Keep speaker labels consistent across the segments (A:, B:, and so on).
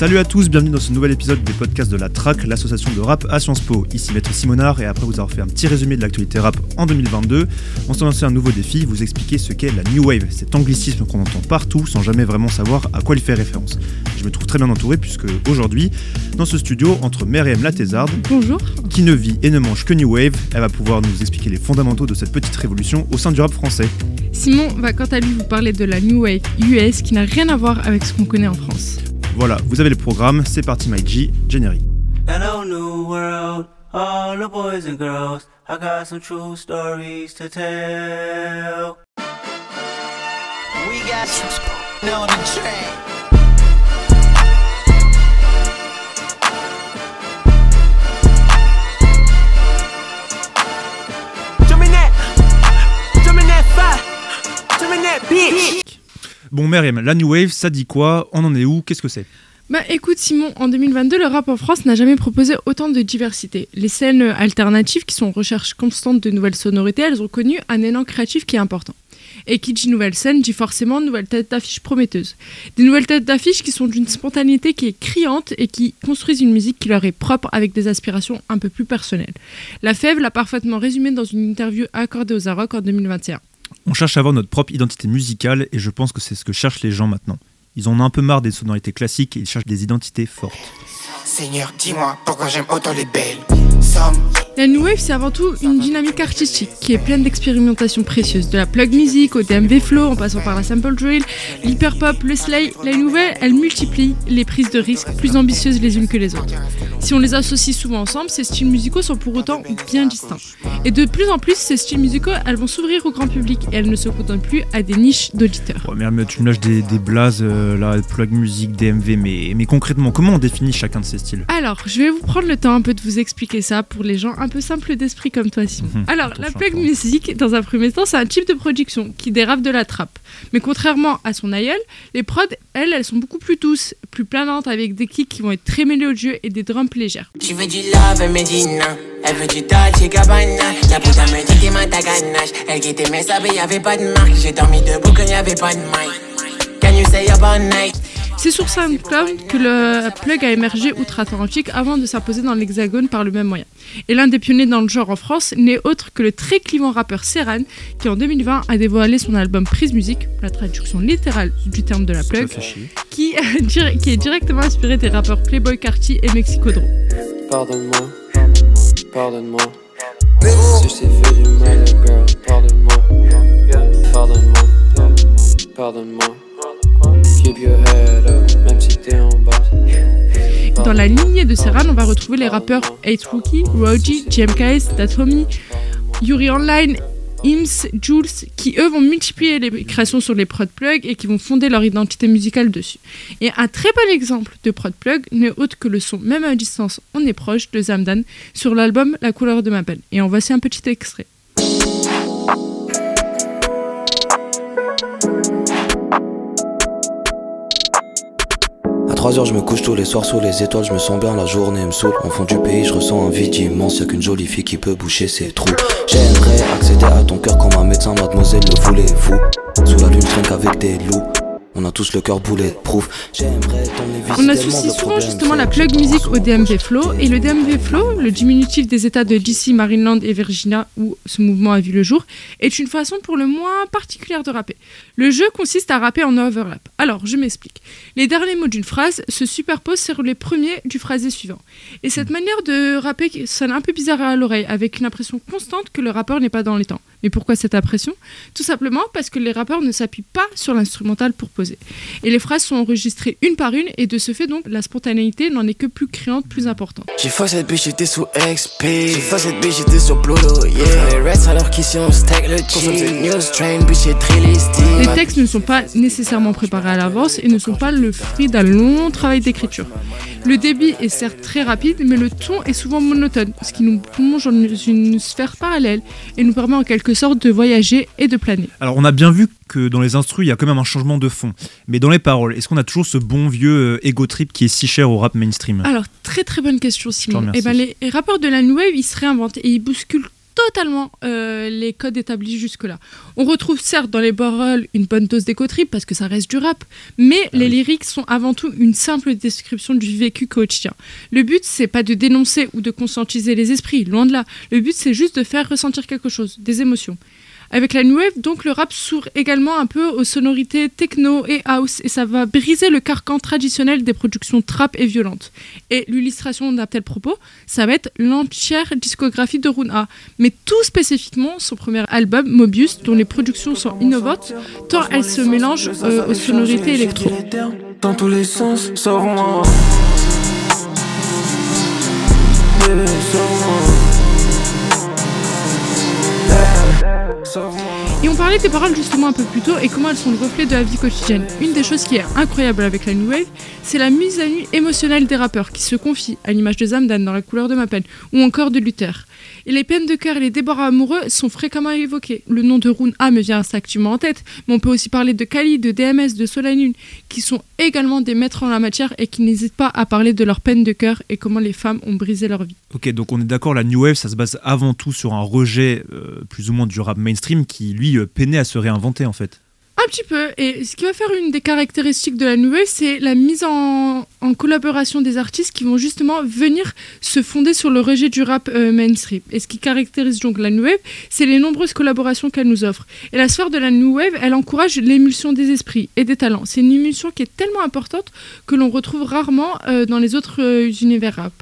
A: Salut à tous, bienvenue dans ce nouvel épisode des podcasts de la TRAC, l'association de rap à Sciences Po. Ici Maître Simonard et après vous avoir fait un petit résumé de l'actualité rap en 2022, on s'est lancé un nouveau défi, vous expliquer ce qu'est la New Wave, cet anglicisme qu'on entend partout sans jamais vraiment savoir à quoi il fait référence. Je me trouve très bien entouré puisque aujourd'hui, dans ce studio, entre Myriam Latézarde,
B: Bonjour.
A: qui ne vit et ne mange que New Wave, elle va pouvoir nous expliquer les fondamentaux de cette petite révolution au sein du rap français.
B: Simon va quant à lui vous parler de la New Wave US qui n'a rien à voir avec ce qu'on connaît en France.
A: Voilà, vous avez le programme, c'est parti My G, générique.
C: Hello, new world, all the boys and girls. I got some true stories to tell.
D: We got the track. Jump in that, jump in that fire, jump in that bitch.
A: Bon Myriam, la New Wave, ça dit quoi On en est où Qu'est-ce que c'est
B: Bah écoute Simon, en 2022, le rap en France n'a jamais proposé autant de diversité. Les scènes alternatives qui sont en recherche constante de nouvelles sonorités, elles ont connu un élan créatif qui est important. Et qui dit nouvelle scène dit forcément nouvelles têtes d'affiche prometteuses. Des nouvelles têtes d'affiche qui sont d'une spontanéité qui est criante et qui construisent une musique qui leur est propre avec des aspirations un peu plus personnelles. La Fève l'a parfaitement résumé dans une interview accordée aux Arocs en 2021.
A: On cherche à avoir notre propre identité musicale et je pense que c'est ce que cherchent les gens maintenant. Ils en ont un peu marre des sonorités classiques et ils cherchent des identités fortes.
D: Seigneur, dis-moi pourquoi j'aime autant les belles.
B: La New Wave, c'est avant tout une dynamique artistique qui est pleine d'expérimentations précieuses. De la plug music au DMV flow, en passant par la sample drill, l'hyperpop, le slay, la nouvelle, elle multiplie les prises de risques plus ambitieuses les unes que les autres. Si on les associe souvent ensemble, ces styles musicaux sont pour autant bien distincts. Et de plus en plus, ces styles musicaux, elles vont s'ouvrir au grand public et elles ne se contentent plus à des niches d'auditeurs.
A: Mais, mais tu me lâches des, des blazes, euh, là, plug music, DMV, mais, mais concrètement, comment on définit chacun de ces styles?
B: Alors, je vais vous prendre le temps un peu de vous expliquer ça pour les gens un peu simples d'esprit comme toi, Simon.
A: Mhm.
B: Alors, la plug music, dans un premier temps, c'est un type de production qui dérape de la trappe. Mais contrairement à son aïeul, les prods, elles, elles sont beaucoup plus douces, plus planantes, avec des kicks qui vont être très mélodieux et des drums légères.
D: Tu veux du love, elle me dit non. Elle veut du Dolce Gabbana. La putain me dit t'es ma ganache. Elle guettait mes sables, y'avait pas de marque. J'ai dormi debout quand y'avait pas de mic. Can you say up all night?
B: C'est sur SoundCloud que le plug a émergé outre-Atlantique avant de s'imposer dans l'Hexagone par le même moyen. Et l'un des pionniers dans le genre en France n'est autre que le très clivant rappeur Serran, qui en 2020 a dévoilé son album Prise Musique, la traduction littérale du terme de la plug,
A: chier.
B: qui, est directement inspiré des rappeurs Playboy Carti et Mexicodro.
E: Pardonne-moi, pardonne-moi. Si je t'ai fait du mal, girl, pardonne-moi. Pardonne-moi, pardonne-moi.
B: Dans la lignée de Serran, on va retrouver les rappeurs 8 Rookie, Roji, JMKS, Datomi, Yuri Online, Ims, Jules, qui eux vont multiplier les créations sur les prod plugs et qui vont fonder leur identité musicale dessus. Et un très bon exemple de prod plug n'est autre que le son Même à distance, on est proche de Zamdan sur l'album La couleur de ma peine. Et en voici un petit extrait.
F: 3 heures, je me couche tous les soirs sous les étoiles, je me sens bien, la journée me saoule. En fond du pays, je ressens un vide immense, y'a qu'une jolie fille qui peut boucher ses trous. J'aimerais accéder à ton cœur comme un médecin, mademoiselle, le voulez-vous? Sous la lune, je qu'avec des loups. On a tous le cœur bulletproof.
B: On associe souvent justement la plug music au DMV Flow et le DMV Flow, le diminutif des états de DC, Maryland et Virginia où ce mouvement a vu le jour, est une façon pour le moins particulière de rapper. Le jeu consiste à rapper en overlap. Alors, je m'explique. Les derniers mots d'une phrase se superposent sur les premiers du phrasé suivant. Et cette manière de rapper sonne un peu bizarre à l'oreille, avec une impression constante que le rappeur n'est pas dans les temps. Mais pourquoi cette impression? Tout simplement parce que les rappeurs ne s'appuient pas sur l'instrumental pour poser. Et les phrases sont enregistrées une par une, et de ce fait, donc, la spontanéité n'en est que plus créante, plus importante.
D: J'ai fois cette bitch, j'étais sous XP. J'ai fois cette bitch, j'étais sur Pluto, yeah. Les restes alors qu'ici on stack le cheese. News train, bitch, c'est très listé.
B: Les textes ne sont pas nécessairement préparés à l'avance et ne sont pas le fruit d'un long travail d'écriture. Le débit est certes très rapide, mais le ton est souvent monotone, ce qui nous plonge dans une sphère parallèle et nous permet en quelque quelque sorte de voyager et de planer.
A: Alors on a bien vu que dans les instrus, il y a quand même un changement de fond. Mais dans les paroles, est-ce qu'on a toujours ce bon vieux euh, ego trip qui est si cher au rap mainstream?
B: Alors, très très bonne question, Simon.
A: remercie.
B: Eh ben, les, les rappeurs de la New Wave, ils se réinventent et ils bousculent totalement euh, les codes établis jusque-là. On retrouve certes dans les paroles une bonne dose d'éco parce que ça reste du rap, mais les lyriques sont avant tout une simple description du vécu quotidien. Le but, c'est pas de dénoncer ou de conscientiser les esprits, loin de là. Le but, c'est juste de faire ressentir quelque chose, des émotions. Avec la New Wave, donc le rap s'ouvre également un peu aux sonorités techno et house et ça va briser le carcan traditionnel des productions trap et violentes. Et l'illustration d'un tel propos, ça va être l'entière discographie de Runa, mais tout spécifiquement son premier album Mobius, dont les productions sont innovantes, tant elles se mélangent euh, aux sonorités électro. Parlait des paroles justement un peu plus tôt et comment elles sont le reflet de la vie quotidienne. Une des choses qui est incroyable avec la New Wave, c'est la mise à nu émotionnelle des rappeurs qui se confient, à l'image de Zamdan dans La couleur de ma peine, ou encore de Luther. Et les peines de cœur et les débords amoureux sont fréquemment évoqués. Le nom de Rune A me vient instinctivement en tête, mais on peut aussi parler de Kali, de DMS, de Solanune, qui sont également des maîtres en la matière et qui n'hésitent pas à parler de leurs peines de cœur et comment les femmes ont brisé leur vie.
A: Ok, donc on est d'accord, la New Wave, ça se base avant tout sur un rejet euh, plus ou moins du rap mainstream qui, lui, euh, peinait à se réinventer en fait.
B: Un petit peu. Et ce qui va faire une des caractéristiques de la Wave, c'est la mise en, collaboration des artistes qui vont justement venir se fonder sur le rejet du rap euh, mainstream. Et ce qui caractérise donc la Wave, c'est les nombreuses collaborations qu'elle nous offre. Et la sphère de la Wave, elle encourage l'émulsion des esprits et des talents. C'est une émulsion qui est tellement importante que l'on retrouve rarement euh, dans les autres euh, univers rap.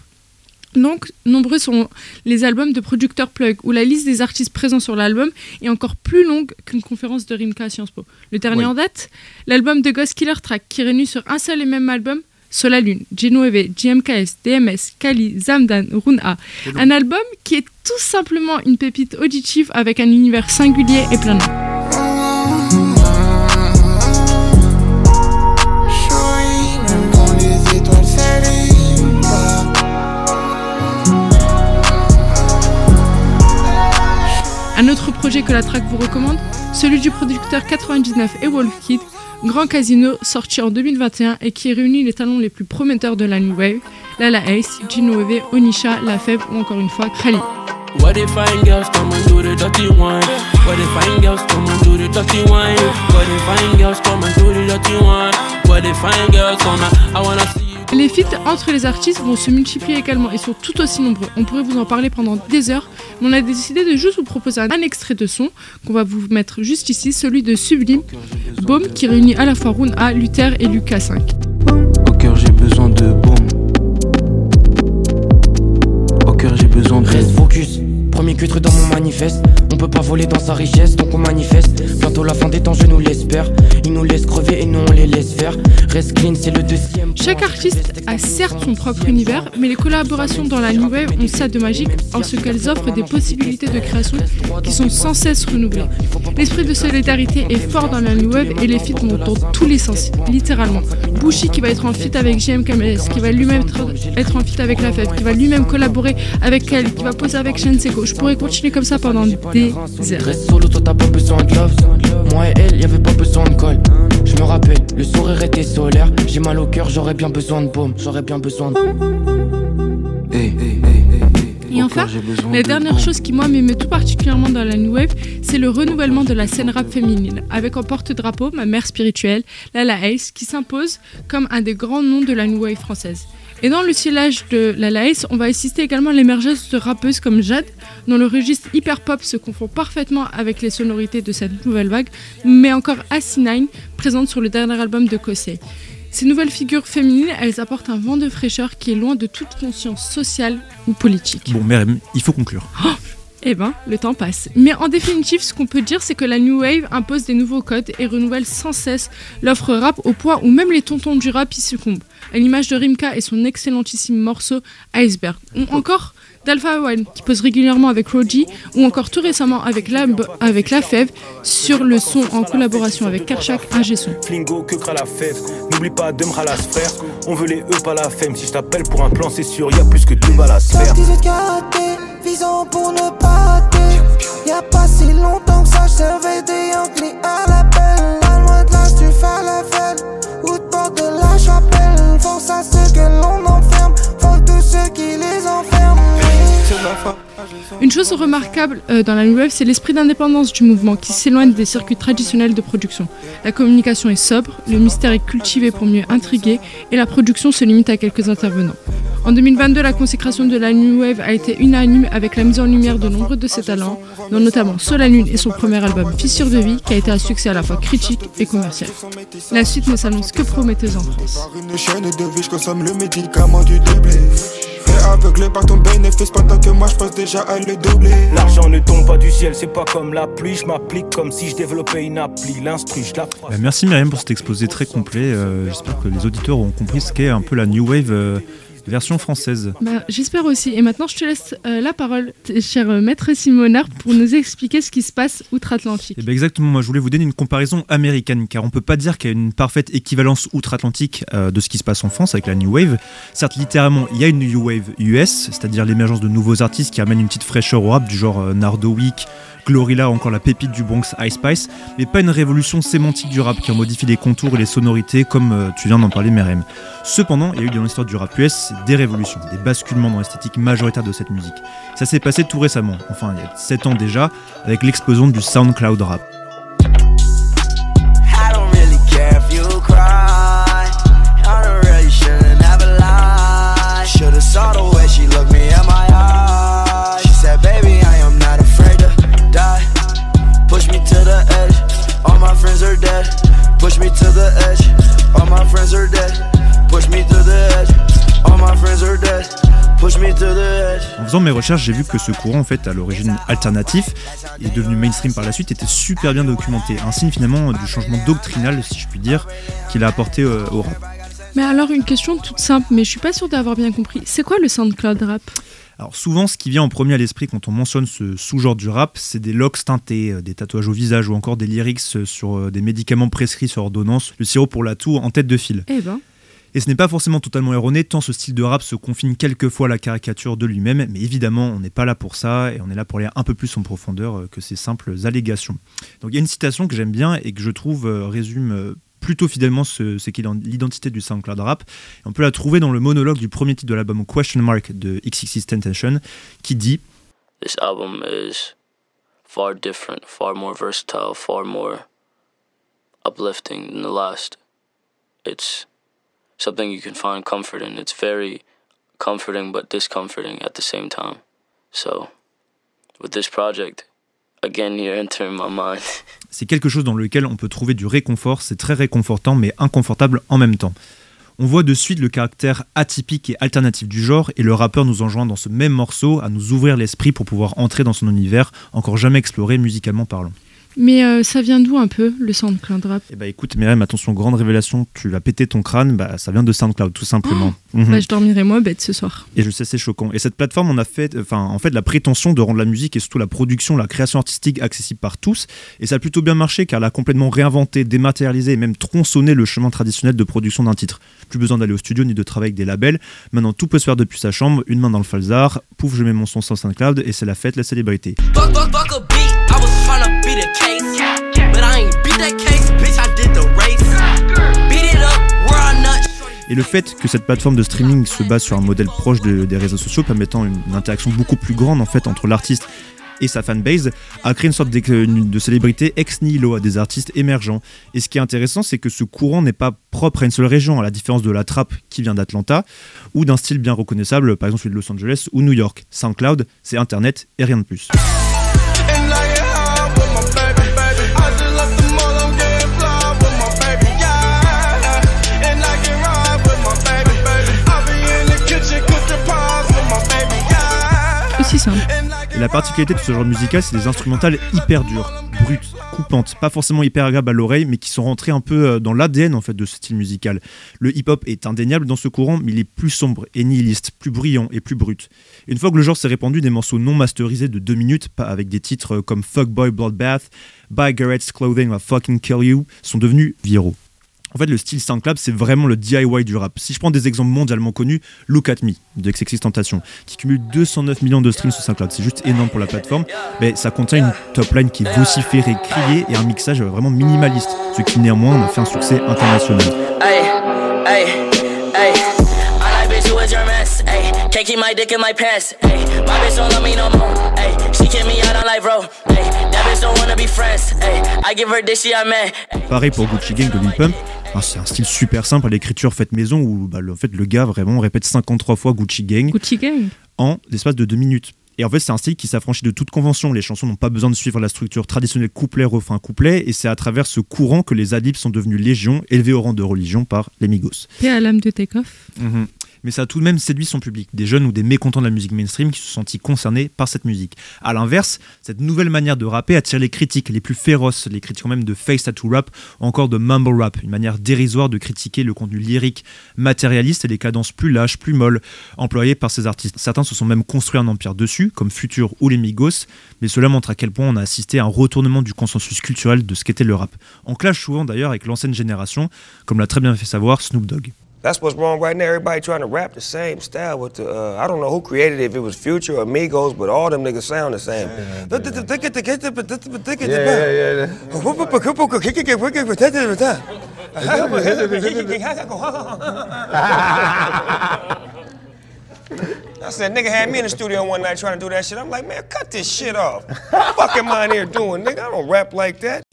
B: Donc, nombreux sont les albums de producteurs plug, où la liste des artistes présents sur l'album est encore plus longue qu'une conférence de Rimka à Sciences Po. Le dernier
A: Oui.
B: en date, l'album de Ghost Killer Track, qui réunit sur un seul et même album Solalune, Genueve, JMKS, DMS, Kali, Zamdan, Runa. Un album qui est tout simplement une pépite auditive avec un univers singulier et plein de Un autre projet que la track vous recommande, celui du producteur 99 et Wolf Kid, Grand Casino, sorti en 2021 et qui réunit les talents les plus prometteurs de la New Wave, Lala Ace, Gino Eve, Onisha, La Fève ou encore une fois Khali.
G: What? What? What? What.
B: Les feats entre les artistes vont se multiplier également et sont tout aussi nombreux. On pourrait vous en parler pendant des heures, mais on a décidé de juste vous proposer un, extrait de son qu'on va vous mettre juste ici, celui de Sublime, Baume, qui réunit à la fois Rune A, Luther et Lucas 5.
H: Au cœur j'ai besoin de baume. Au cœur j'ai besoin de
I: Reste focus, premier dans mon manifeste. On peut pas voler dans sa richesse, donc on manifeste. La je nous nous crever et nous on les laisse faire. Reste clean, c'est le deuxième.
B: Chaque artiste a certes son propre univers, mais les collaborations dans la New Wave ont ça de magique en ce qu'elles offrent des possibilités de création qui sont sans cesse renouvelées. L'esprit de solidarité est fort dans la New Wave et les feats vont dans tous les sens, littéralement. Bushi qui va être en feat avec JM qui va lui-même être, en feat avec La Fève, qui va lui-même collaborer avec Kali, qui va poser avec Shenseko. Je pourrais continuer comme ça pendant des heures.
I: Solo, toi t'as pas besoin de love. Moi et elle, y avait pas besoin de colle. Je me rappelle, le sourire était solaire. J'ai mal au cœur, j'aurais bien besoin de baume. J'aurais bien besoin de.
H: Hey, hey, hey, hey, hey.
B: Et enfin, La
H: de
B: dernière chose qui moi m'émeut tout particulièrement dans la New Wave, c'est le renouvellement de la scène rap féminine, avec en porte-drapeau ma mère spirituelle, Lala Ace, qui s'impose comme un des grands noms de la New Wave française. Et dans le sillage de Lala Ace, on va assister également à l'émergence de rappeuses comme Jade, dont le registre hyper-pop se confond parfaitement avec les sonorités de cette nouvelle vague, mais encore AC9, présente sur le dernier album de Kosei. Ces nouvelles figures féminines, elles apportent un vent de fraîcheur qui est loin de toute conscience sociale ou politique.
A: Bon, merde, il faut conclure.
B: Eh ben, le temps passe. Mais en définitive, ce qu'on peut dire, c'est que la New Wave impose des nouveaux codes et renouvelle sans cesse l'offre rap au point où même les tontons du rap y succombent. À l'image de Rimka et son excellentissime morceau Iceberg. Ou encore d'Alpha One, qui pose régulièrement avec Roji, ou encore tout récemment avec la, avec sur le son en collaboration avec Kershak, un son.
J: Flingo, que la fève? N'oublie pas de me. On veut les E, pas la femme. Si je t'appelle pour un plan, c'est sûr, y a plus que deux balles faire.
B: Remarquable euh, dans la New Wave, c'est l'esprit d'indépendance du mouvement qui s'éloigne des circuits traditionnels de production. La communication est sobre, le mystère est cultivé pour mieux intriguer et la production se limite à quelques intervenants. En 2022, la consécration de la New Wave a été unanime avec la mise en lumière de nombreux de ses talents, dont notamment Sola Lune et son premier album Fissure de vie, qui a été un succès à la fois critique et commercial. La suite ne s'annonce que prometteuse en France.
K: Par une chaîne de vie, je consomme le médicament du doublé. Et aveuglé par ton bénéfice pendant que moi je pense déjà à le doubler.
J: L'argent ne tombe pas du ciel, c'est pas comme la pluie. Je m'applique comme si je développais une appli. L'instru, je la
A: merci Myriam pour cet exposé très complet. Euh, J'espère que les auditeurs ont compris ce qu'est un peu la New Wave euh, version française.
B: Bah, J'espère aussi. Et maintenant, je te laisse euh, la parole, cher euh, maître Simonard, pour nous expliquer ce qui se passe outre-Atlantique.
A: Et ben exactement, moi je voulais vous donner une comparaison américaine, car on peut pas dire qu'il y a une parfaite équivalence outre-Atlantique euh, de ce qui se passe en France avec la New Wave. Certes, littéralement, il y a une New Wave US, c'est-à-dire l'émergence de nouveaux artistes qui amènent une petite fraîcheur au rap, du genre Nardo Week, Glorilla ou encore la pépite du Bronx Ice Spice, mais pas une révolution sémantique du rap qui en modifie les contours et les sonorités comme euh, tu viens d'en parler, Merem. Cependant, il y a eu dans l'histoire du rap US des révolutions, des basculements dans l'esthétique majoritaire de cette musique. Ça s'est passé tout récemment, enfin il y a 7 ans déjà, avec l'explosion du SoundCloud rap.
L: To the edge. All my friends are dead. Push me to the edge. All my friends are dead. Push me to the edge.
A: En faisant mes recherches, j'ai vu que ce courant, en fait, à l'origine alternatif, est devenu mainstream par la suite, était super bien documenté. Un signe finalement du changement doctrinal, si je puis dire, qu'il a apporté euh, au rap.
B: Mais alors, une question toute simple, mais je suis pas sûre d'avoir bien compris. C'est quoi le SoundCloud rap?
A: Alors souvent, ce qui vient en premier à l'esprit quand on mentionne ce sous-genre du rap, c'est des locks teintés, euh, des tatouages au visage ou encore des lyrics euh, sur euh, des médicaments prescrits sur ordonnance, le sirop pour la toux en tête de file.
B: Eh ben.
A: Et ce n'est pas forcément totalement erroné, tant ce style de rap se confine quelquefois à la caricature de lui-même, mais évidemment, on n'est pas là pour ça, et on est là pour aller un peu plus en profondeur que ces simples allégations. Donc il y a une citation que j'aime bien et que je trouve résume plutôt fidèlement ce, ce qu'est l'identité du SoundCloud rap. Et on peut la trouver dans le monologue du premier titre de l'album Question Mark de XXX Tentation, qui dit
M: This album is far different, far more versatile, far more uplifting than the last. It's something you can find comfort in. It's very comforting but discomforting at the same time. So, with this project,
A: C'est quelque chose dans lequel on peut trouver du réconfort, c'est très réconfortant mais inconfortable en même temps. On voit de suite le caractère atypique et alternatif du genre et le rappeur nous enjoint dans ce même morceau à nous ouvrir l'esprit pour pouvoir entrer dans son univers encore jamais exploré musicalement parlant.
B: Mais euh, ça vient d'où un peu, le SoundCloud rap?
A: Et bah écoute Myriam, attention, grande révélation, tu vas péter ton crâne, bah ça vient de SoundCloud tout simplement. Mhm.
B: Bah, je dormirai moins bête ce soir.
A: Et je sais, c'est choquant. Et cette plateforme, on a fait, enfin, en fait, la prétention de rendre la musique et surtout la production, la création artistique accessible par tous. Et ça a plutôt bien marché car elle a complètement réinventé, dématérialisé et même tronçonné le chemin traditionnel de production d'un titre. Plus besoin d'aller au studio ni de travailler avec des labels. Maintenant, tout peut se faire depuis sa chambre, une main dans le falzar. Pouf, je mets mon son sur SoundCloud et c'est la fête, la célébrité. Et le fait que cette plateforme de streaming se base sur un modèle proche de- des réseaux sociaux, permettant une, interaction beaucoup plus grande en fait entre l'artiste et sa fanbase, a créé une sorte d'ex- de célébrité ex nihilo à des artistes émergents. Et ce qui est intéressant, c'est que ce courant n'est pas propre à une seule région, à la différence de la trap qui vient d'Atlanta, ou d'un style bien reconnaissable, par exemple celui de Los Angeles ou New York. SoundCloud, c'est Internet et rien de plus. La particularité de ce genre musical, c'est des instrumentales hyper dures, brutes, coupantes, pas forcément hyper agréables à l'oreille, mais qui sont rentrées un peu euh, dans l'ADN en fait de ce style musical. Le hip-hop est indéniable dans ce courant, mais il est plus sombre et nihiliste, plus bruyant et plus brut. Une fois que le genre s'est répandu, des morceaux non masterisés de deux minutes, pas avec des titres euh, comme Fuckboy Bloodbath, Buy Garrett's Clothing or Fucking Kill You, sont devenus viraux. En fait, le style SoundCloud, c'est vraiment le DIY du rap. Si je prends des exemples mondialement connus, Look at Me de Tentation, qui cumule 209 millions de streams sur SoundCloud. C'est juste énorme pour la plateforme. Mais ça contient une top line qui est vociférée, criée et un mixage vraiment minimaliste, ce qui néanmoins en a fait un succès international.
N: Hey, hey, hey. I like bitch, you a germess. Hey, can't keep my dick in my pants. Hey, my bitch don't love me no more. Hey, she kick me out on live row. Hey, that bitch don't wanna be friends. Hey, I give her this, she a man.
A: Pareil pour Gucci Gang de Lil Pump. Ah, c'est un style super simple à l'écriture faite maison où bah, le, en fait, le gars vraiment répète 53 fois Gucci Gang
B: Gucci Gang.
A: en l'espace de deux minutes. Et en fait, c'est un style qui s'affranchit de toute convention. Les chansons n'ont pas besoin de suivre la structure traditionnelle couplet, refrain, couplet. Et c'est à travers ce courant que les adlibs sont devenus légion, élevés au rang de religion par les Migos.
B: Paix à l'âme de Takeoff.
A: Mhm. Mais ça a tout de même séduit son public, des jeunes ou des mécontents de la musique mainstream qui se sont sentis concernés par cette musique. A l'inverse, cette nouvelle manière de rapper attire les critiques les plus féroces, les critiques même de face tattoo rap ou encore de mumble rap, une manière dérisoire de critiquer le contenu lyrique matérialiste et les cadences plus lâches, plus molles employées par ces artistes. Certains se sont même construits un empire dessus, comme Future ou les Migos, mais cela montre à quel point on a assisté à un retournement du consensus culturel de ce qu'était le rap. On clash souvent d'ailleurs avec l'ancienne génération, comme l'a très bien fait savoir Snoop Dogg.
O: That's what's wrong right now. Everybody trying to rap the same style with the. Uh, I don't know who created it, if it was Future or Migos, but all them niggas sound the same. I said, nigga had me in the studio one night trying to do that shit. I'm like, man, cut this shit off. What the fuck am I in here doing, nigga? I don't rap like that.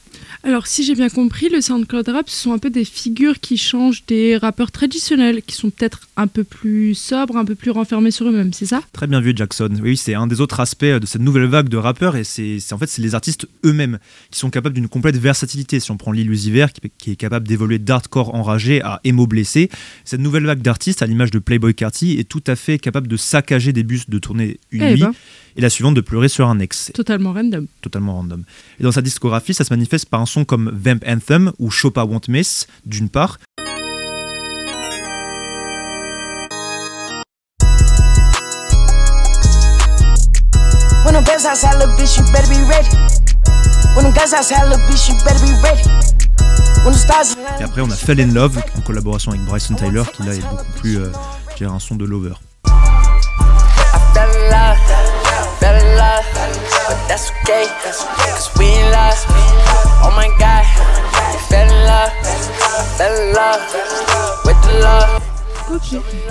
B: Alors, si j'ai bien compris, le SoundCloud Rap, ce sont un peu des figures qui changent des rappeurs traditionnels, qui sont peut-être un peu plus sobres, un peu plus renfermés sur eux-mêmes, c'est ça?
A: Très bien vu Jackson. Oui, c'est un des autres aspects de cette nouvelle vague de rappeurs et c'est en fait c'est les artistes eux-mêmes qui sont capables d'une complète versatilité. Si on prend Lil Uzi Vert qui, qui est capable d'évoluer d'hardcore enragé à emo blessé, cette nouvelle vague d'artistes à l'image de Playboy Carti est tout à fait capable de saccager des bus de tourner une
B: Eh
A: nuit
B: ben.
A: Et la suivante de pleurer sur un ex.
B: Totalement random.
A: Totalement random. Et dans sa discographie, ça se manifeste par un son comme Vamp Anthem ou Chopa Won't Miss d'une part,
P: When them guns outside, little bitch, you better be ready. When them guns outside, little bitch, you better be ready. When the stars
A: Et après, on a Fell in Love en collaboration avec Bryson Tyler, qui là est beaucoup plus, euh, je dirais, un son de lover.
N: Fell in love, but that's okay, cause we in love. Oh my god, you fell in love, fell in love, with the love.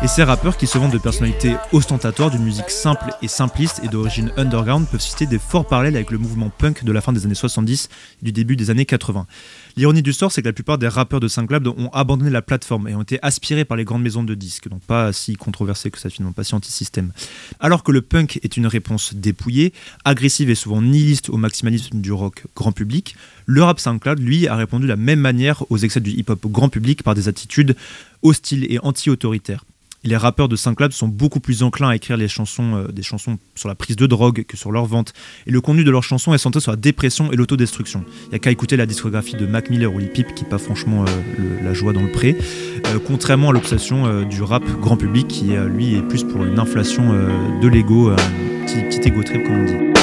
A: Et ces rappeurs qui se vendent de personnalités ostentatoires, d'une musique simple et simpliste et d'origine underground peuvent citer des forts parallèles avec le mouvement punk de la fin des années 70 et du début des années 80. L'ironie du sort, c'est que la plupart des rappeurs de SoundCloud ont abandonné la plateforme et ont été aspirés par les grandes maisons de disques, donc pas si controversé que ça finalement, pas si anti-système. Alors que le punk est une réponse dépouillée, agressive et souvent nihiliste au maximalisme du rock grand public, le rap SoundCloud, lui, a répondu de la même manière aux excès du hip-hop grand public par des attitudes hostiles et anti-autoritaires. Les rappeurs de SoundCloud sont beaucoup plus enclins à écrire euh, des chansons sur la prise de drogue que sur leur vente. Et le contenu de leurs chansons est centré sur la dépression et l'autodestruction. Il n'y a qu'à écouter la discographie de Mac Miller ou Lil Peep qui pas franchement euh, la joie dans le pré. Euh, contrairement à l'obsession du rap grand public qui, lui, est plus pour une inflation de l'ego, un petit, petit ego trip comme on dit.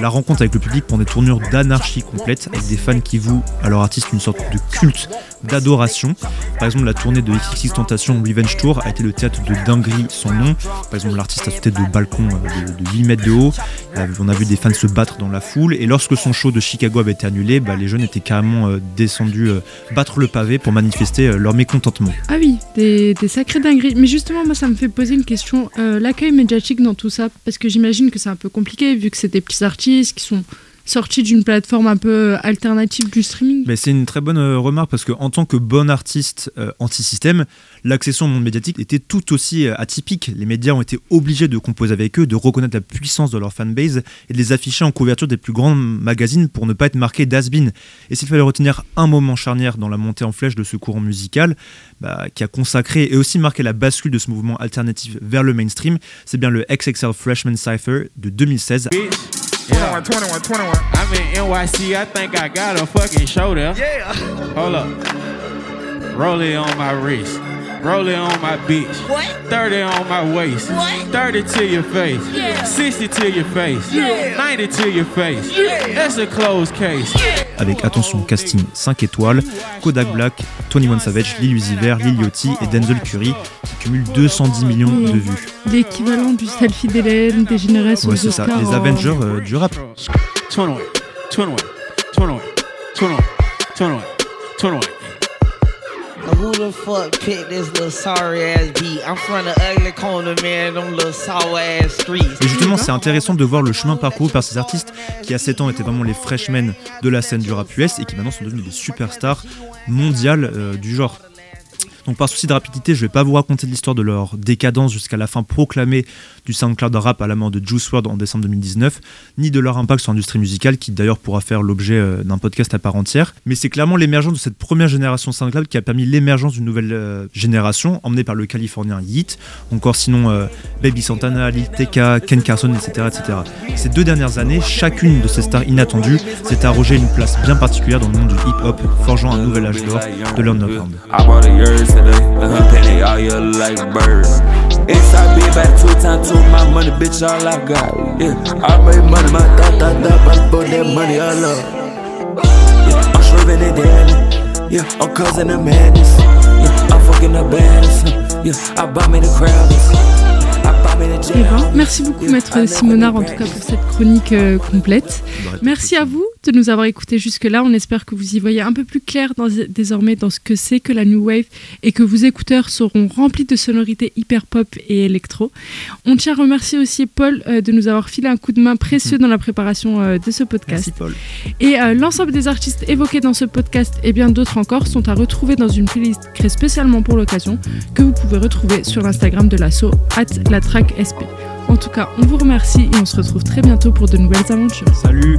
A: La rencontre avec le public prend des tournures d'anarchie complète, avec des fans qui vouent à leur artiste une sorte de culte, d'adoration. Par exemple, la tournée de XXX Tentation Revenge Tour a été le théâtre de dinguerie sans nom. Par exemple, l'artiste a sauté de balcon euh, de, de 8 mètres de haut. On a vu des fans se battre dans la foule. Et lorsque son show de Chicago avait été annulé, bah, les jeunes étaient carrément euh, descendus euh, battre le pavé pour manifester leur mécontentement.
B: Ah oui, des, des sacrés dingueries. Mais justement, moi, ça me fait poser une question. L'accueil médiatique dans tout ça, parce que j'imagine que c'est un peu compliqué, vu que c'est des artistes qui sont sorti d'une plateforme un peu euh, alternative du streaming.
A: Mais c'est une très bonne euh, remarque parce que en tant que bon artiste euh, anti-système, l'accession au monde médiatique était tout aussi euh, atypique. Les médias ont été obligés de composer avec eux, de reconnaître la puissance de leur fanbase et de les afficher en couverture des plus grands magazines pour ne pas être marqués d'has-been. Et s'il fallait retenir un moment charnière dans la montée en flèche de ce courant musical, bah, qui a consacré et aussi marqué la bascule de ce mouvement alternatif vers le mainstream, c'est bien le XXL Freshman Cypher de 2016.
Q: 21, 21, 21. I'm in NYC, I think I got a fucking show there.
R: Yeah.
Q: Hold up. Roll it on my wrist. Roll it on my bitch.
R: What?
Q: 30 on my waist.
R: What?
Q: 30 to your face.
R: Yeah.
Q: 60 to your face.
R: Yeah.
Q: 90 to your face.
R: Yeah.
Q: That's a closed case.
A: avec attention casting 5 étoiles, Kodak Black, Tony One Savage, Lil Uzi Vert, Lil Yachty et Denzel Curry qui cumulent 210 millions de vues.
B: L'équivalent du selfie d'Hélène des générations
A: Ouais, c'est ça, les Avengers euh, du rap.
Q: 21, 21, 21, 21, 21, 21.
S: Who the fuck picked this little sorry ass beat? I'm from the ugly corner, man, them little sour ass streets.
A: Et justement, c'est intéressant de voir le chemin parcouru par ces artistes qui, à 7 ans, étaient vraiment les freshmen de la scène du rap US et qui maintenant sont devenus des superstars mondiales euh, du genre. Donc par souci de rapidité, je vais pas vous raconter l'histoire de leur décadence jusqu'à la fin proclamée du SoundCloud rap à la mort de Juice WRLD en décembre 2019, ni de leur impact sur l'industrie musicale qui d'ailleurs pourra faire l'objet euh, d'un podcast à part entière. Mais c'est clairement l'émergence de cette première génération SoundCloud qui a permis l'émergence d'une nouvelle euh, génération emmenée par le Californien Yeet, encore sinon euh, Baby Santana, Lil TK, Ken Carson, etc., etc. Ces deux dernières années, chacune de ces stars inattendues s'est arrogée une place bien particulière dans le monde du hip-hop, forgeant un nouvel âge d'or de l'underground.
T: I. Inside be back two times to my money, bitch, all I got. Yeah, I made money, my thought, thought, thought, I put that money all up. Yeah, I'm swerving it daily. Yeah, I'm causing the madness. Yeah, I'm fucking the baddest. Yeah, I bought me the crowdest. I bought me the
B: Eh ben, merci beaucoup Maître Simonard en tout cas pour cette chronique euh, complète. Merci à vous de nous avoir écoutés jusque-là. On espère que vous y voyez un peu plus clair dans- désormais dans ce que c'est que la New Wave et que vos écouteurs seront remplis de sonorités hyper pop et électro. On tient à remercier aussi Paul euh, de nous avoir filé un coup de main précieux dans la préparation euh, de ce podcast.
A: Merci Paul.
B: Et euh, l'ensemble des artistes évoqués dans ce podcast et bien d'autres encore sont à retrouver dans une playlist créée spécialement pour l'occasion que vous pouvez retrouver sur l'Instagram de l'asso at la track SP. En tout cas, on vous remercie et on se retrouve très bientôt pour de nouvelles aventures.
A: Salut.